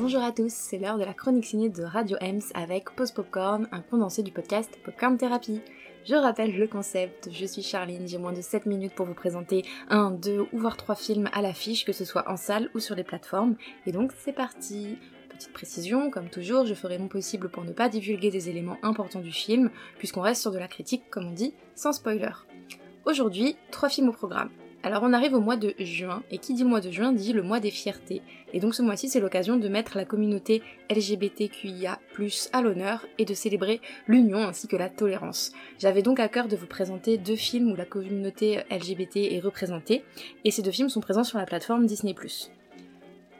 Bonjour à tous, c'est l'heure de la chronique ciné de Radio Ems avec Pause Popcorn, un condensé du podcast Popcorn Therapy. Je rappelle le concept, je suis Charline, j'ai moins de 7 minutes pour vous présenter un, deux ou voire trois films à l'affiche, que ce soit en salle ou sur les plateformes, et donc c'est parti Petite précision, comme toujours, je ferai mon possible pour ne pas divulguer des éléments importants du film, puisqu'on reste sur de la critique, comme on dit, sans spoiler. Aujourd'hui, trois films au programme. Alors on arrive au mois de juin, et qui dit mois de juin dit le mois des fiertés. Et donc ce mois-ci c'est l'occasion de mettre la communauté LGBTQIA+, à l'honneur, et de célébrer l'union ainsi que la tolérance. J'avais donc à cœur de vous présenter deux films où la communauté LGBT est représentée, et ces deux films sont présents sur la plateforme Disney+.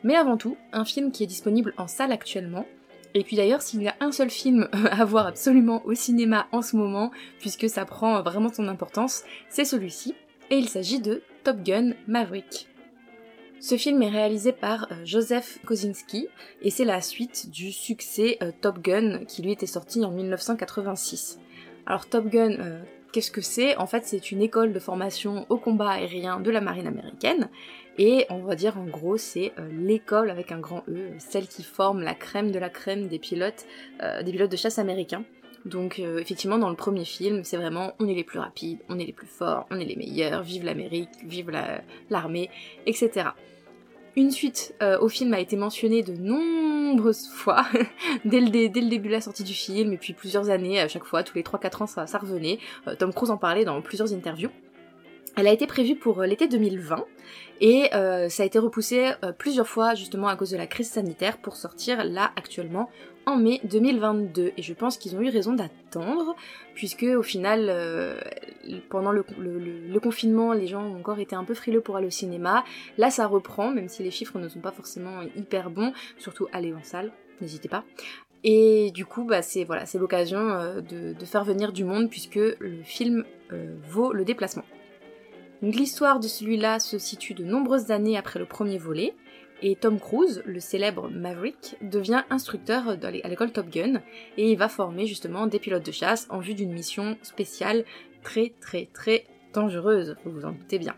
Mais avant tout, un film qui est disponible en salle actuellement, et puis d'ailleurs, s'il y a un seul film à voir absolument au cinéma en ce moment, puisque ça prend vraiment son importance, c'est celui-ci, et il s'agit de Top Gun Maverick. Ce film est réalisé par euh, Joseph Kosinski et c'est la suite du succès euh, Top Gun qui lui était sorti en 1986. Alors Top Gun, euh, qu'est-ce que c'est? En fait, c'est une école de formation au combat aérien de la marine américaine et on va dire en gros c'est l'école avec un grand E, celle qui forme la crème de la crème des pilotes, des pilotes de chasse américains. Donc euh, effectivement dans le premier film c'est vraiment on est les plus rapides, on est les plus forts, on est les meilleurs, vive l'Amérique, vive l'armée, etc. Une suite euh, au film a été mentionnée de nombreuses fois, dès, le début de la sortie du film, et puis plusieurs années, à chaque fois, tous les 3-4 ans ça, ça revenait. Euh, Tom Cruise en parlait dans plusieurs interviews. Elle a été prévue pour l'été 2020 et ça a été repoussé plusieurs fois justement à cause de la crise sanitaire pour sortir là actuellement en mai 2022 et je pense qu'ils ont eu raison d'attendre puisque au final euh, pendant le, confinement les gens ont encore été un peu frileux pour aller au cinéma. Là ça reprend même si les chiffres ne sont pas forcément hyper bons surtout aller en salle n'hésitez pas. Et du coup bah c'est voilà c'est l'occasion euh, de, faire venir du monde puisque le film euh, vaut le déplacement l'histoire de celui-là se situe de nombreuses années après le premier volet et Tom Cruise, le célèbre Maverick, devient instructeur à l'école Top Gun et il va former justement des pilotes de chasse en vue d'une mission spéciale très très très dangereuse, vous vous en doutez bien.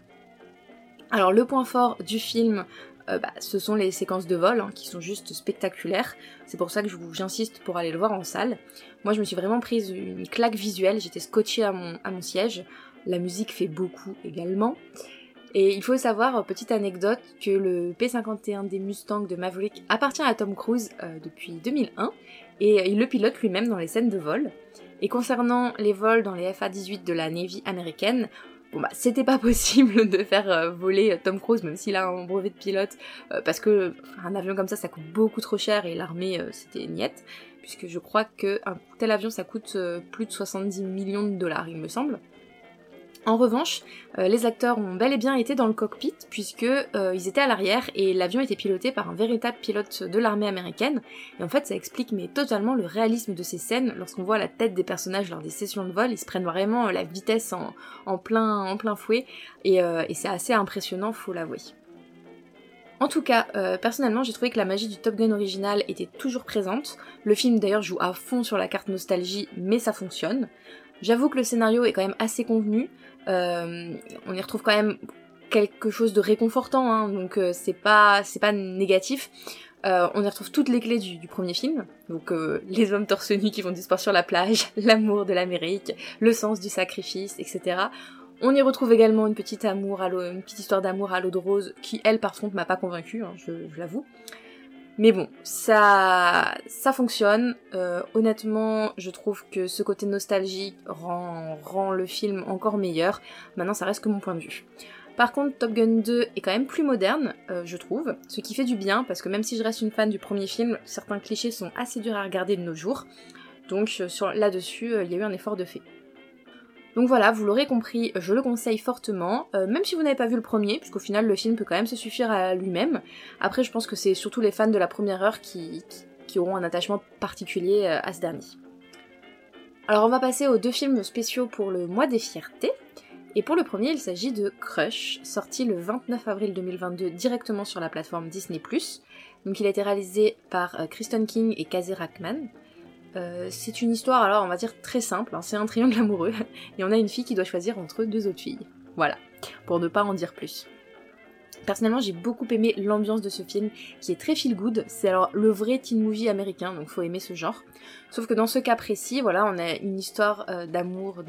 Alors le point fort du film, euh, bah, ce sont les séquences de vol hein, qui sont juste spectaculaires. C'est pour ça que j'insiste pour aller le voir en salle. Moi je me suis vraiment prise une claque visuelle, j'étais scotchée à mon siège. La musique fait beaucoup également. Et il faut savoir, euh, petite anecdote, que le P51 des Mustangs de Maverick appartient à Tom Cruise euh, depuis 2001 et il le pilote lui-même dans les scènes de vol. Et concernant les vols dans les FA-18 de la Navy américaine, bon bah c'était pas possible de faire euh, voler Tom Cruise même s'il a un brevet de pilote parce que un avion comme ça ça coûte beaucoup trop cher et l'armée c'était niette puisque je crois qu'un tel avion ça coûte plus de 70 millions de dollars il me semble. En revanche, euh, les acteurs ont bel et bien été dans le cockpit puisque euh, ils étaient à l'arrière et l'avion était piloté par un véritable pilote de l'armée américaine. Et en fait, ça explique mais totalement le réalisme de ces scènes. Lorsqu'on voit la tête des personnages lors des sessions de vol, ils se prennent vraiment la vitesse en, plein, en plein fouet et, euh, et c'est assez impressionnant, faut l'avouer. En tout cas, personnellement, j'ai trouvé que la magie du Top Gun original était toujours présente. Le film d'ailleurs joue à fond sur la carte nostalgie, mais ça fonctionne. J'avoue que le scénario est quand même assez convenu. Euh, on y retrouve quand même quelque chose de réconfortant, hein, donc euh, c'est pas c'est pas négatif. Euh, on y retrouve toutes les clés du, premier film, donc les hommes torse nus qui vont disparaître sur la plage, l'amour de l'Amérique, le sens du sacrifice, etc. On y retrouve également une petite amour à une petite histoire d'amour à l'eau de rose qui elle par contre m'a pas convaincue, hein, je l'avoue. Mais bon, ça, ça fonctionne. Euh, honnêtement, je trouve que ce côté nostalgique rend, le film encore meilleur. Maintenant, ça reste que mon point de vue. Par contre, Top Gun 2 est quand même plus moderne, euh, je trouve, ce qui fait du bien, parce que même si je reste une fan du premier film, certains clichés sont assez durs à regarder de nos jours. Donc euh, là-dessus, il y a eu un effort de fait. Donc voilà, vous l'aurez compris, je le conseille fortement, euh, même si vous n'avez pas vu le premier, puisqu'au final le film peut quand même se suffire à lui-même. Après je pense que c'est surtout les fans de la première heure qui, auront un attachement particulier euh, à ce dernier. Alors on va passer aux deux films spéciaux pour le mois des fiertés. Et pour le premier, il s'agit de Crush, sorti le 29 avril 2022 directement sur la plateforme Disney+. Donc il a été réalisé par euh, Kristen King et Kazi Rackman. Euh, c'est une histoire, alors on va dire très simple, hein. c'est un triangle amoureux, et on a une fille qui doit choisir entre deux autres filles. Voilà, pour ne pas en dire plus. Personnellement, j'ai beaucoup aimé l'ambiance de ce film qui est très feel good. C'est alors le vrai teen movie américain, donc faut aimer ce genre. Sauf que dans ce cas précis, voilà, on a une histoire euh, d'amour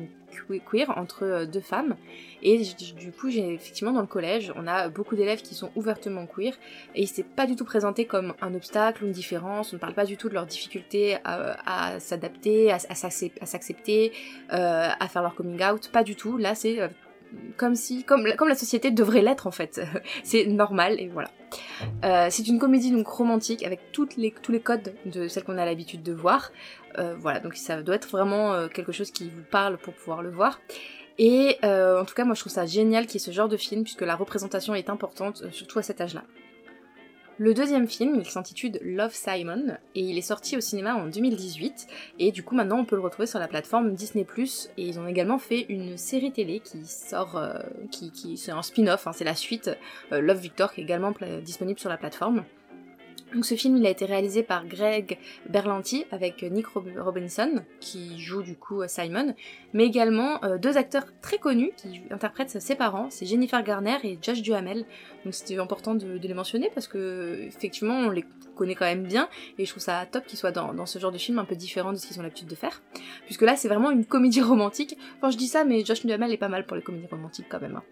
queer entre euh, deux femmes. Et du coup, j'ai effectivement dans le collège, on a beaucoup d'élèves qui sont ouvertement queer et c'est pas du tout présenté comme un obstacle ou une différence. On ne parle pas du tout de leur difficulté à, s'adapter, à, s'accepter, euh, à faire leur coming out. Pas du tout. Là, c'est comme si, comme, la société devrait l'être en fait. c'est normal et voilà. Euh, c'est une comédie donc romantique avec tous les codes de celle qu'on a l'habitude de voir. Euh, voilà, donc ça doit être vraiment euh, quelque chose qui vous parle pour pouvoir le voir. Et en tout cas, moi je trouve ça génial qu'il y ait ce genre de film puisque la représentation est importante, surtout à cet âge-là. Le deuxième film, il s'intitule Love Simon et il est sorti au cinéma en 2018 et du coup maintenant on peut le retrouver sur la plateforme Disney+, et ils ont également fait une série télé qui sort, euh, qui, qui c'est un spin-off, hein, c'est la suite, euh, Love Victor qui est également disponible sur la plateforme. Donc ce film il a été réalisé par Greg Berlanti avec Nick Robinson qui joue du coup Simon, mais également euh, deux acteurs très connus qui interprètent ses parents, c'est Jennifer Garner et Josh Duhamel. Donc c'était important de, les mentionner parce que effectivement on les connaît quand même bien et je trouve ça top qu'ils soient dans, ce genre de film un peu différent de ce qu'ils ont l'habitude de faire. Puisque là c'est vraiment une comédie romantique. Enfin je dis ça mais Josh Duhamel est pas mal pour les comédies romantiques quand même. Hein.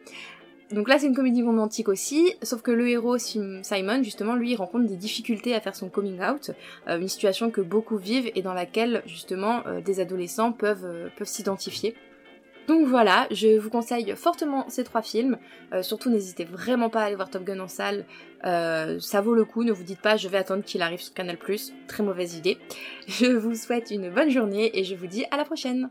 Donc là, c'est une comédie romantique aussi, sauf que le héros Simon, justement, lui, rencontre des difficultés à faire son coming out, euh, une situation que beaucoup vivent et dans laquelle, justement, euh, des adolescents peuvent, euh, peuvent s'identifier. Donc voilà, je vous conseille fortement ces trois films. surtout, n'hésitez vraiment pas à aller voir Top Gun en salle. ça vaut le coup. Ne vous dites pas, je vais attendre qu'il arrive sur Canal+. Très mauvaise idée. Je vous souhaite une bonne journée et je vous dis à la prochaine.